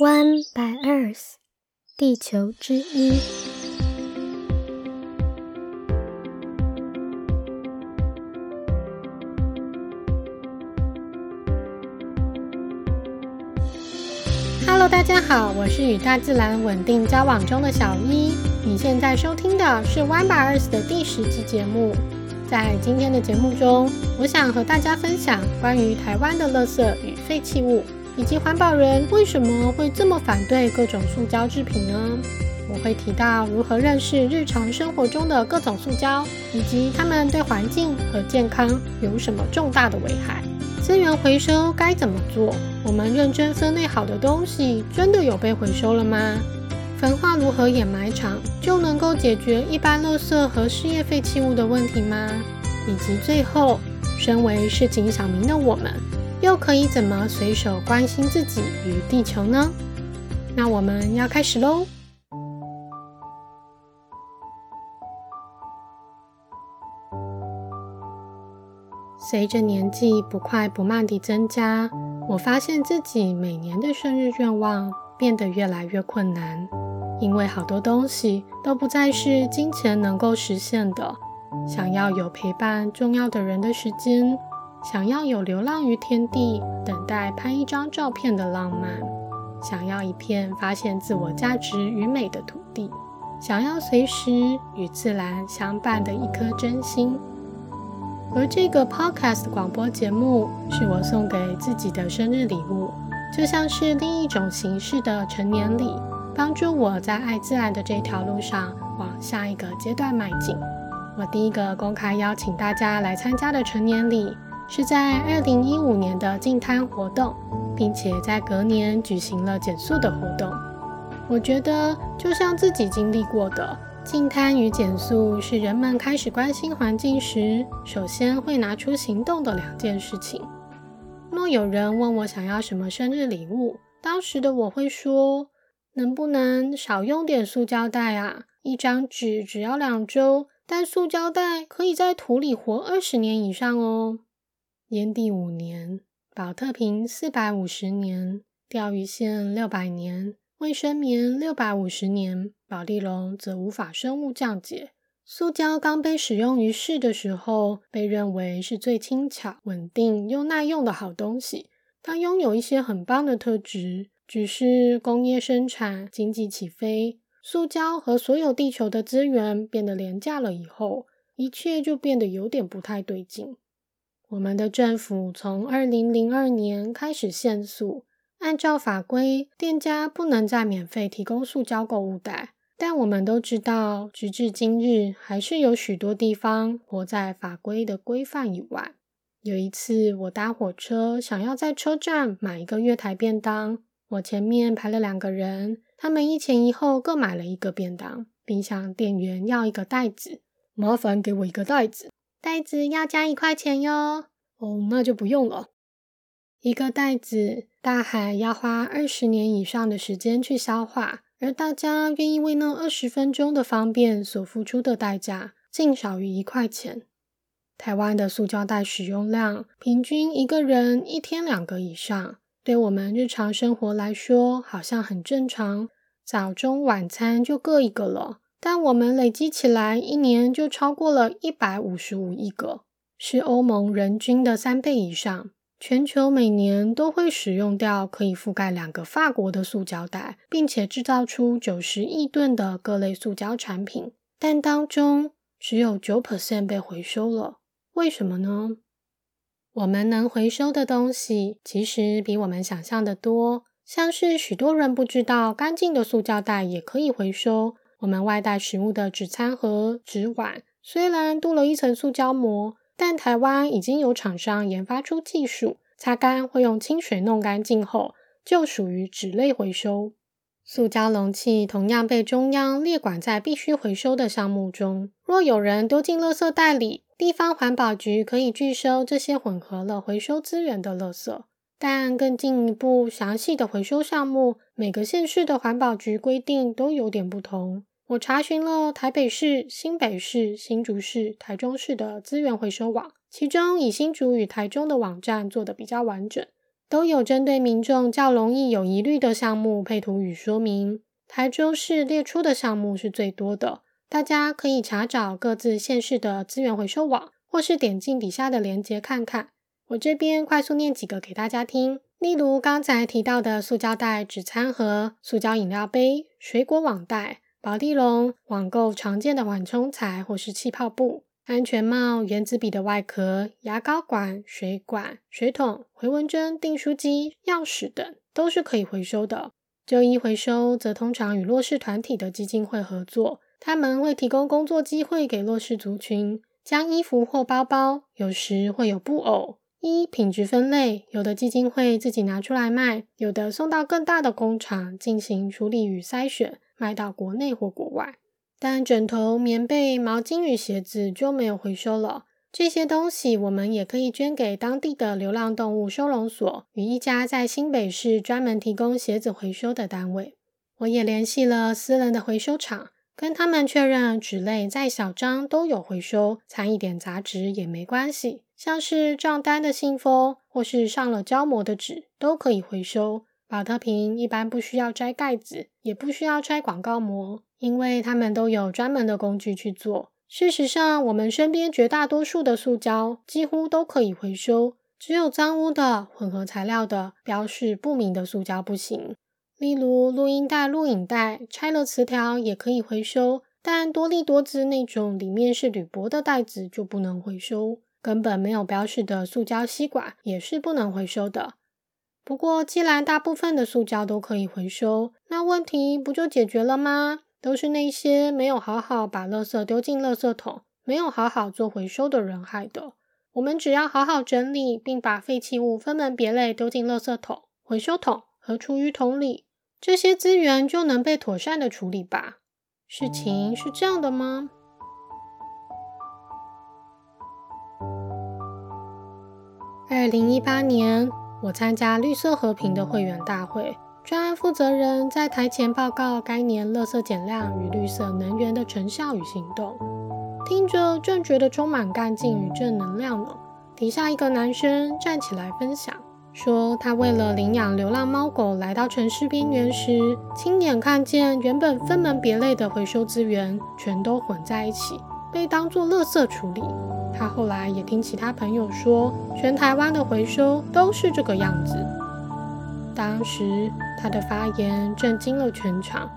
One by Earth，地球之一。Hello，大家好，我是与大自然稳定交往中的小一。你现在收听的是 One by Earth 的第十集节目。在今天的节目中，我想和大家分享关于台湾的垃圾与废弃物。以及环保人为什么会这么反对各种塑胶制品呢？我会提到如何认识日常生活中的各种塑胶，以及它们对环境和健康有什么重大的危害。资源回收该怎么做？我们认真分类好的东西真的有被回收了吗？焚化炉和掩埋场就能够解决一般垃圾和事业废弃物的问题吗？以及最后，身为市井小民的我们。又可以怎么随手关心自己与地球呢？那我们要开始喽。随着年纪不快不慢地增加，我发现自己每年的生日愿望变得越来越困难，因为好多东西都不再是金钱能够实现的。想要有陪伴重要的人的时间。想要有流浪于天地，等待拍一张照片的浪漫；想要一片发现自我价值与美的土地；想要随时与自然相伴的一颗真心。而这个 podcast 广播节目是我送给自己的生日礼物，就像是另一种形式的成年礼，帮助我在爱自然的这条路上往下一个阶段迈进。我第一个公开邀请大家来参加的成年礼。是在二零一五年的净滩活动，并且在隔年举行了减速的活动。我觉得，就像自己经历过的，净滩与减速是人们开始关心环境时，首先会拿出行动的两件事情。若有人问我想要什么生日礼物，当时的我会说：能不能少用点塑胶袋啊？一张纸只要两周，但塑胶袋可以在土里活二十年以上哦。烟蒂五年，保特瓶四百五十年，钓鱼线六百年，卫生棉六百五十年，保丽龙则无法生物降解。塑胶刚被使用于世的时候，被认为是最轻巧、稳定又耐用的好东西。它拥有一些很棒的特质，只是工业生产、经济起飞，塑胶和所有地球的资源变得廉价了以后，一切就变得有点不太对劲。我们的政府从二零零二年开始限塑，按照法规，店家不能再免费提供塑胶购物袋。但我们都知道，直至今日，还是有许多地方活在法规的规范以外。有一次，我搭火车，想要在车站买一个月台便当，我前面排了两个人，他们一前一后各买了一个便当，并向店员要一个袋子，麻烦给我一个袋子。袋子要加一块钱哟。哦，那就不用了。一个袋子，大海要花二十年以上的时间去消化，而大家愿意为那二十分钟的方便所付出的代价，竟少于一块钱。台湾的塑胶袋使用量，平均一个人一天两个以上，对我们日常生活来说，好像很正常，早中晚餐就各一个了。但我们累积起来，一年就超过了一百五十五亿个，是欧盟人均的三倍以上。全球每年都会使用掉可以覆盖两个法国的塑胶袋，并且制造出九十亿吨的各类塑胶产品，但当中只有九 percent 被回收了。为什么呢？我们能回收的东西其实比我们想象的多，像是许多人不知道，干净的塑胶袋也可以回收。我们外带食物的纸餐盒、纸碗，虽然镀了一层塑胶膜，但台湾已经有厂商研发出技术，擦干会用清水弄干净后，就属于纸类回收。塑胶容器同样被中央列管在必须回收的项目中。若有人丢进垃圾袋里，地方环保局可以拒收这些混合了回收资源的垃圾。但更进一步详细的回收项目，每个县市的环保局规定都有点不同。我查询了台北市、新北市、新竹市、台中市的资源回收网，其中以新竹与台中的网站做的比较完整。都有针对民众较容易有疑虑的项目配图与说明。台州市列出的项目是最多的，大家可以查找各自县市的资源回收网，或是点进底下的链接看看。我这边快速念几个给大家听，例如刚才提到的塑胶袋、纸餐盒、塑胶饮料杯、水果网袋、保丽龙、网购常见的缓冲材或是气泡布、安全帽、原子笔的外壳、牙膏管、水管、水桶、回纹针、订书机、钥匙等，都是可以回收的。旧衣回收则通常与弱势团体的基金会合作，他们会提供工作机会给弱势族群，将衣服或包包，有时会有布偶，一品质分类，有的基金会自己拿出来卖，有的送到更大的工厂进行处理与筛选，卖到国内或国外。但枕头、棉被、毛巾与鞋子就没有回收了。这些东西我们也可以捐给当地的流浪动物收容所与一家在新北市专门提供鞋子回收的单位。我也联系了私人的回收厂，跟他们确认纸类再小张都有回收，掺一点杂质也没关系。像是账单的信封或是上了胶膜的纸都可以回收。保特瓶一般不需要摘盖子，也不需要拆广告膜，因为他们都有专门的工具去做。事实上，我们身边绝大多数的塑胶几乎都可以回收，只有脏污的、混合材料的、标示不明的塑胶不行。例如，录音带、录影带拆了磁条也可以回收，但多利多姿那种里面是铝箔的袋子就不能回收。根本没有标示的塑胶吸管也是不能回收的。不过，既然大部分的塑胶都可以回收，那问题不就解决了吗？都是那些没有好好把垃圾丢进垃圾桶、没有好好做回收的人害的。我们只要好好整理，并把废弃物分门别类丢进垃圾桶、回收桶和厨余桶里，这些资源就能被妥善的处理吧？事情是这样的吗？二零一八年，我参加绿色和平的会员大会。专案负责人在台前报告该年垃圾减量与绿色能源的成效与行动，听着正觉得充满干劲与正能量呢。底下一个男生站起来分享，说他为了领养流浪猫狗来到城市边缘时，亲眼看见原本分门别类的回收资源全都混在一起，被当作垃圾处理。他后来也听其他朋友说，全台湾的回收都是这个样子。当时他的发言震惊了全场。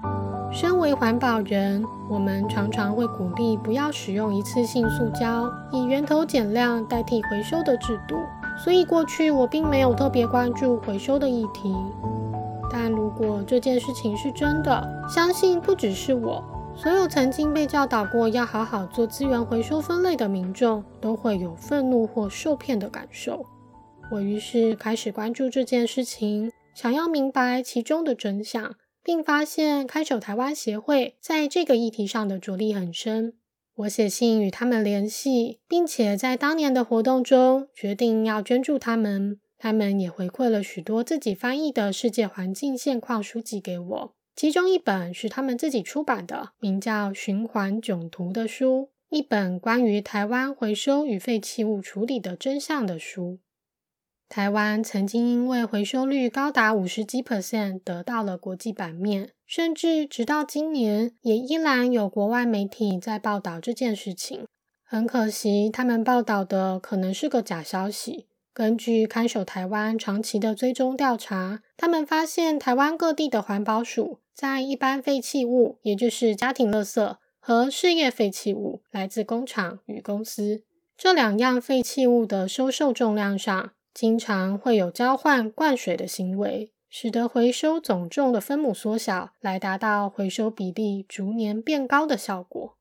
身为环保人，我们常常会鼓励不要使用一次性塑胶，以源头减量代替回收的制度。所以过去我并没有特别关注回收的议题。但如果这件事情是真的，相信不只是我，所有曾经被教导过要好好做资源回收分类的民众，都会有愤怒或受骗的感受。我于是开始关注这件事情。想要明白其中的真相，并发现看守台湾协会在这个议题上的着力很深。我写信与他们联系，并且在当年的活动中决定要捐助他们。他们也回馈了许多自己翻译的世界环境现况书籍给我，其中一本是他们自己出版的，名叫《循环囧途》的书，一本关于台湾回收与废弃物处理的真相的书。台湾曾经因为回收率高达五十几 percent 得到了国际版面，甚至直到今年也依然有国外媒体在报道这件事情。很可惜，他们报道的可能是个假消息。根据看守台湾长期的追踪调查，他们发现台湾各地的环保署在一般废弃物，也就是家庭垃圾和事业废弃物（来自工厂与公司）这两样废弃物的收受重量上。经常会有交换灌水的行为，使得回收总重的分母缩小，来达到回收比例逐年变高的效果。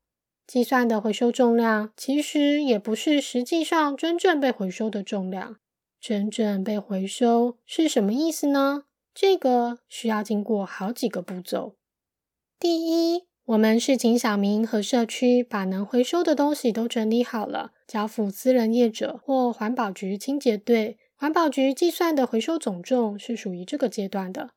计算的回收重量其实也不是实际上真正被回收的重量。真正被回收是什么意思呢？这个需要经过好几个步骤。第一，我们是请小明和社区把能回收的东西都整理好了，交付私人业者或环保局清洁队。环保局计算的回收总重是属于这个阶段的。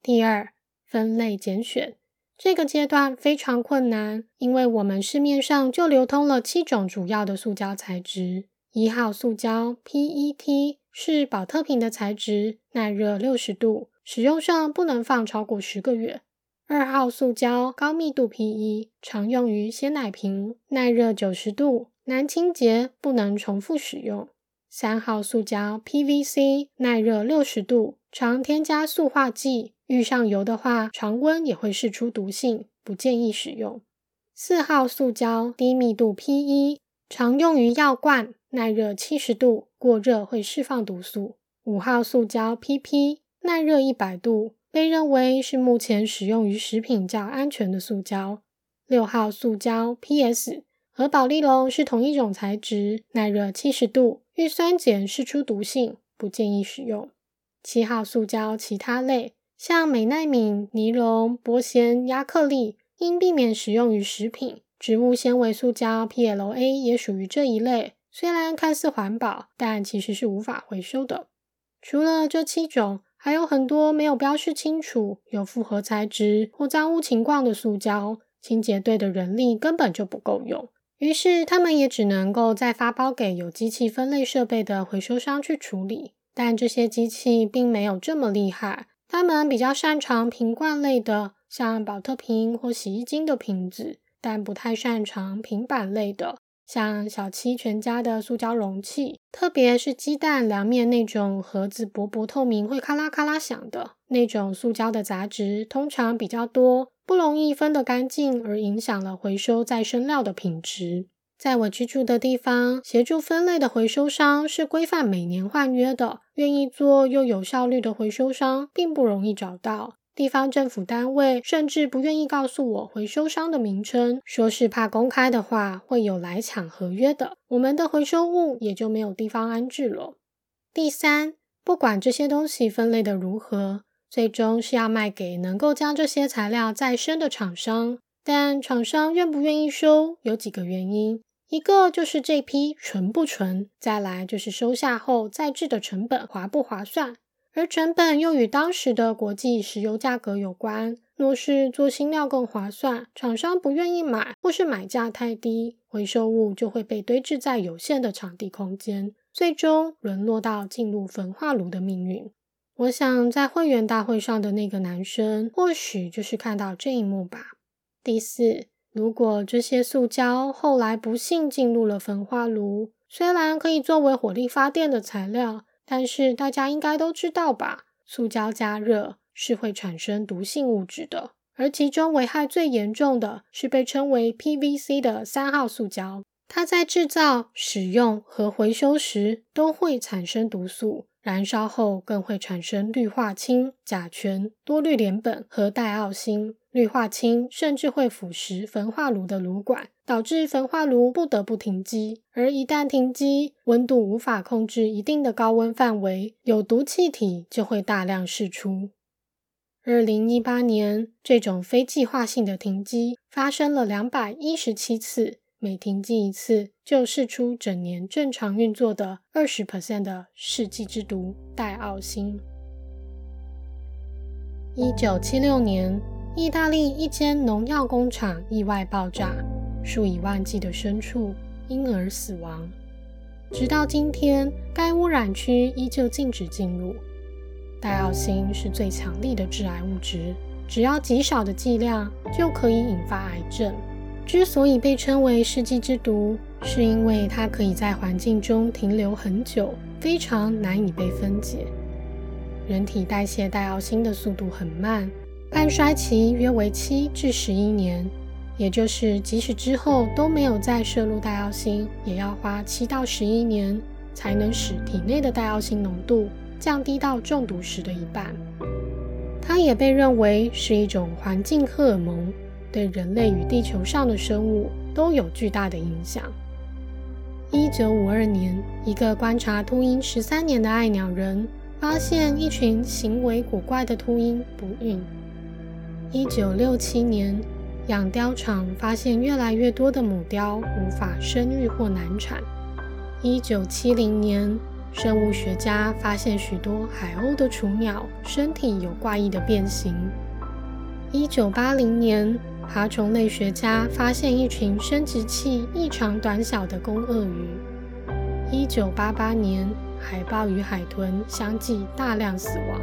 第二，分类拣选这个阶段非常困难，因为我们市面上就流通了七种主要的塑胶材质：一号塑胶 （PET） 是保特瓶的材质，耐热六十度，使用上不能放超过十个月。二号塑胶高密度 PE 常用于鲜奶瓶，耐热九十度，难清洁，不能重复使用。三号塑胶 PVC 耐热六十度，常添加塑化剂，遇上油的话，常温也会释出毒性，不建议使用。四号塑胶低密度 PE 常用于药罐，耐热七十度，过热会释放毒素。五号塑胶 PP 耐热一百度。被认为是目前使用于食品较安全的塑胶。六号塑胶 PS 和保利龙是同一种材质，耐热七十度，遇酸碱释出毒性，不建议使用。七号塑胶其他类，像美奈敏、尼龙、玻纤、亚克力，应避免使用于食品。植物纤维塑胶 PLA 也属于这一类，虽然看似环保，但其实是无法回收的。除了这七种。还有很多没有标示清楚、有复合材质或脏污情况的塑胶，清洁队的人力根本就不够用，于是他们也只能够再发包给有机器分类设备的回收商去处理。但这些机器并没有这么厉害，他们比较擅长瓶罐类的，像宝特瓶或洗衣精的瓶子，但不太擅长平板类的。像小七全家的塑胶容器，特别是鸡蛋凉面那种盒子薄薄透明，会咔啦咔啦响的那种塑胶的杂质，通常比较多，不容易分得干净，而影响了回收再生料的品质。在我居住的地方，协助分类的回收商是规范每年换约的，愿意做又有效率的回收商，并不容易找到。地方政府单位甚至不愿意告诉我回收商的名称，说是怕公开的话会有来抢合约的，我们的回收物也就没有地方安置了。第三，不管这些东西分类的如何，最终是要卖给能够将这些材料再生的厂商。但厂商愿不愿意收，有几个原因，一个就是这批纯不纯，再来就是收下后再制的成本划不划算。而成本又与当时的国际石油价格有关。若是做新料更划算，厂商不愿意买，或是买价太低，回收物就会被堆置在有限的场地空间，最终沦落到进入焚化炉的命运。我想，在会员大会上的那个男生，或许就是看到这一幕吧。第四，如果这些塑胶后来不幸进入了焚化炉，虽然可以作为火力发电的材料。但是大家应该都知道吧？塑胶加热是会产生毒性物质的，而其中危害最严重的是被称为 PVC 的三号塑胶。它在制造、使用和回收时都会产生毒素，燃烧后更会产生氯化氢、甲醛、多氯联苯和代奥辛。氯化氢甚至会腐蚀焚化炉的炉管，导致焚化炉不得不停机。而一旦停机，温度无法控制一定的高温范围，有毒气体就会大量释出。二零一八年，这种非计划性的停机发生了两百一十七次，每停机一次就释出整年正常运作的二十 percent 的世纪之毒戴奥辛。一九七六年。意大利一间农药工厂意外爆炸，数以万计的牲畜因而死亡。直到今天，该污染区依旧禁止进入。戴奥辛是最强力的致癌物质，只要极少的剂量就可以引发癌症。之所以被称为世纪之毒，是因为它可以在环境中停留很久，非常难以被分解。人体代谢戴奥辛的速度很慢。半衰期约为七至十一年，也就是即使之后都没有再摄入戴奥辛，也要花七到十一年才能使体内的戴奥辛浓度降低到中毒时的一半。它也被认为是一种环境荷尔蒙，对人类与地球上的生物都有巨大的影响。一九五二年，一个观察秃鹰十三年的爱鸟人发现一群行为古怪的秃鹰不孕。一九六七年，养貂场发现越来越多的母貂无法生育或难产。一九七零年，生物学家发现许多海鸥的雏鸟身体有怪异的变形。一九八零年，爬虫类学家发现一群生殖器异常短小的公鳄鱼。一九八八年，海豹与海豚相继大量死亡。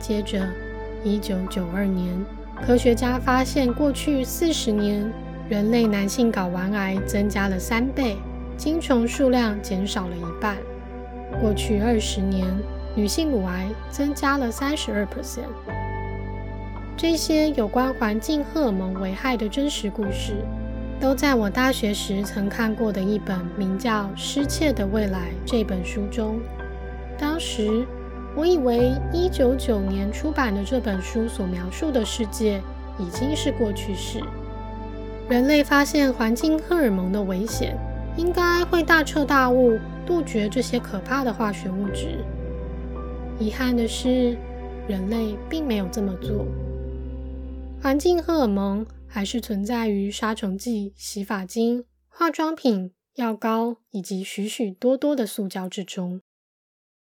接着，一九九二年，科学家发现，过去四十年，人类男性睾丸癌增加了三倍，精虫数量减少了一半。过去二十年，女性乳癌增加了三十二 percent。这些有关环境荷尔蒙危害的真实故事，都在我大学时曾看过的一本名叫《失窃的未来》这本书中。当时，我以为一九九年出版的这本书所描述的世界已经是过去式。人类发现环境荷尔蒙的危险，应该会大彻大悟。杜绝这些可怕的化学物质。遗憾的是，人类并没有这么做。环境荷尔蒙还是存在于杀虫剂、洗发精、化妆品、药膏以及许许多多的塑胶之中。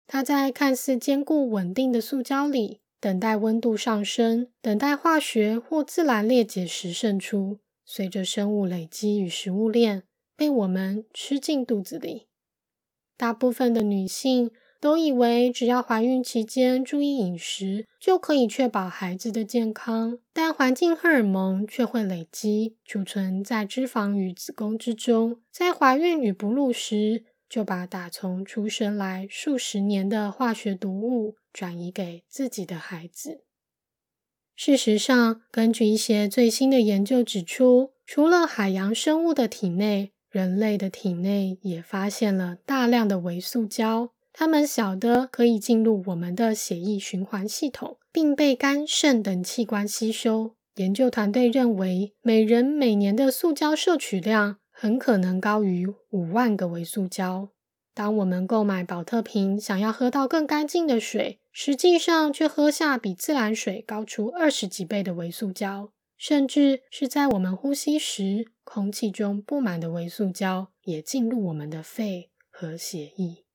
它在看似坚固稳定的塑胶里，等待温度上升，等待化学或自然裂解时渗出，随着生物累积与食物链，被我们吃进肚子里。大部分的女性都以为，只要怀孕期间注意饮食，就可以确保孩子的健康。但环境荷尔蒙却会累积、储存在脂肪与子宫之中，在怀孕与哺乳时，就把打从出生来数十年的化学毒物转移给自己的孩子。事实上，根据一些最新的研究指出，除了海洋生物的体内，人类的体内也发现了大量的微塑胶，它们小的可以进入我们的血液循环系统，并被肝、肾等器官吸收。研究团队认为，每人每年的塑胶摄取量很可能高于五万个微塑胶。当我们购买保特瓶，想要喝到更干净的水，实际上却喝下比自来水高出二十几倍的微塑胶。甚至是在我们呼吸时，空气中布满的微塑胶也进入我们的肺和血液。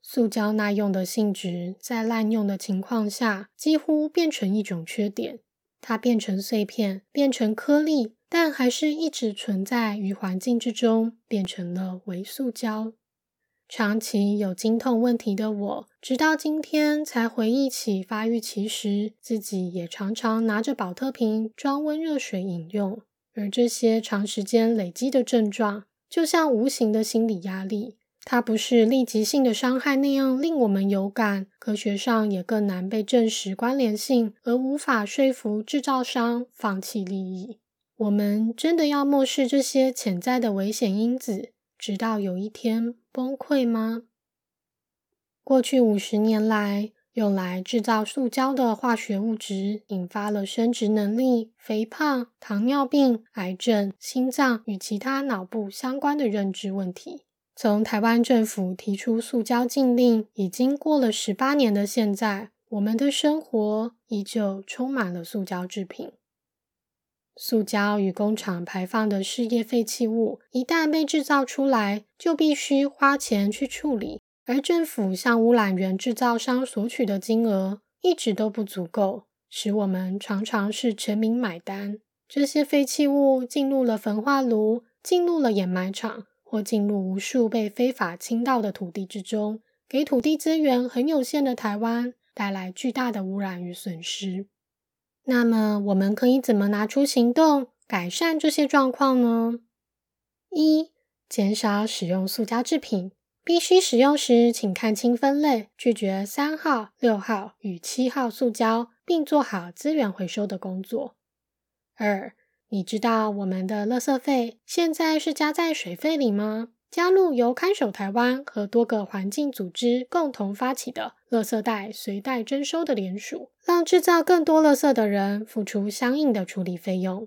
塑胶耐用的性质，在滥用的情况下，几乎变成一种缺点。它变成碎片，变成颗粒，但还是一直存在于环境之中，变成了微塑胶。长期有经痛问题的我，直到今天才回忆起发育期时，自己也常常拿着保特瓶装温热水饮用。而这些长时间累积的症状，就像无形的心理压力，它不是立即性的伤害那样令我们有感，科学上也更难被证实关联性，而无法说服制造商放弃利益。我们真的要漠视这些潜在的危险因子？直到有一天崩溃吗？过去五十年来，用来制造塑胶的化学物质引发了生殖能力、肥胖、糖尿病、癌症、心脏与其他脑部相关的认知问题。从台湾政府提出塑胶禁令已经过了十八年的现在，我们的生活依旧充满了塑胶制品。塑胶与工厂排放的事业废弃物，一旦被制造出来，就必须花钱去处理。而政府向污染源制造商索取的金额一直都不足够，使我们常常是全民买单。这些废弃物进入了焚化炉，进入了掩埋场，或进入无数被非法倾倒的土地之中，给土地资源很有限的台湾带来巨大的污染与损失。那么，我们可以怎么拿出行动改善这些状况呢？一、减少使用塑胶制品，必须使用时，请看清分类，拒绝三号、六号与七号塑胶，并做好资源回收的工作。二、你知道我们的垃圾费现在是加在水费里吗？加入由看守台湾和多个环境组织共同发起的“垃圾袋随袋征收”的联署，让制造更多垃圾的人付出相应的处理费用。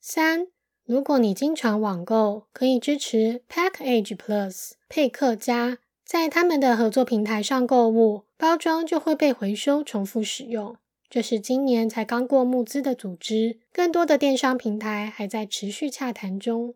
三，如果你经常网购，可以支持 Package Plus 配客加，在他们的合作平台上购物，包装就会被回收重复使用。这是今年才刚过募资的组织，更多的电商平台还在持续洽谈中。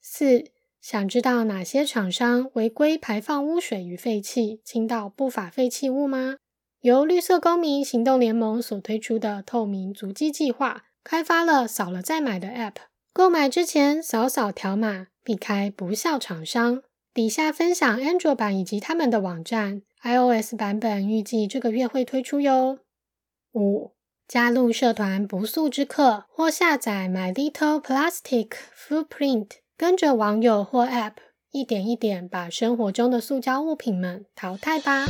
四。想知道哪些厂商违规排放污水与废气、倾倒不法废弃物吗？由绿色公民行动联盟所推出的透明足迹计划，开发了扫了再买的 App。购买之前扫扫条码，避开不孝厂商。底下分享 Android 版以及他们的网站，iOS 版本预计这个月会推出哟。五、加入社团不速之客，或下载 My Little Plastic Footprint，跟着网友或 App 一点一点把生活中的塑胶物品们淘汰吧。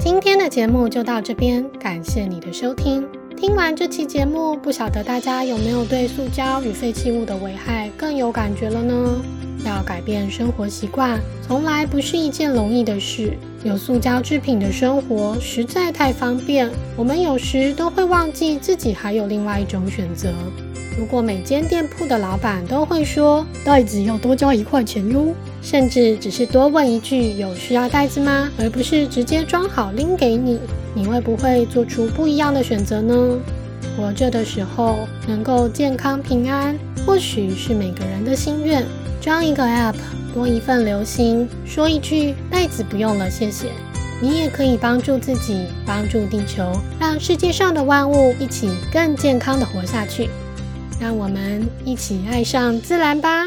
今天的节目就到这边，感谢你的收听。听完这期节目，不晓得大家有没有对塑胶与废弃物的危害更有感觉了呢？要改变生活习惯，从来不是一件容易的事。有塑胶制品的生活实在太方便，我们有时都会忘记自己还有另外一种选择。如果每间店铺的老板都会说袋子要多交一块钱哟，甚至只是多问一句有需要袋子吗，而不是直接装好拎给你，你会不会做出不一样的选择呢？活着的时候能够健康平安，或许是每个人的心愿。装一个 App，多一份留心，说一句袋子不用了，谢谢。你也可以帮助自己，帮助地球，让世界上的万物一起更健康的活下去。让我们一起爱上自然吧。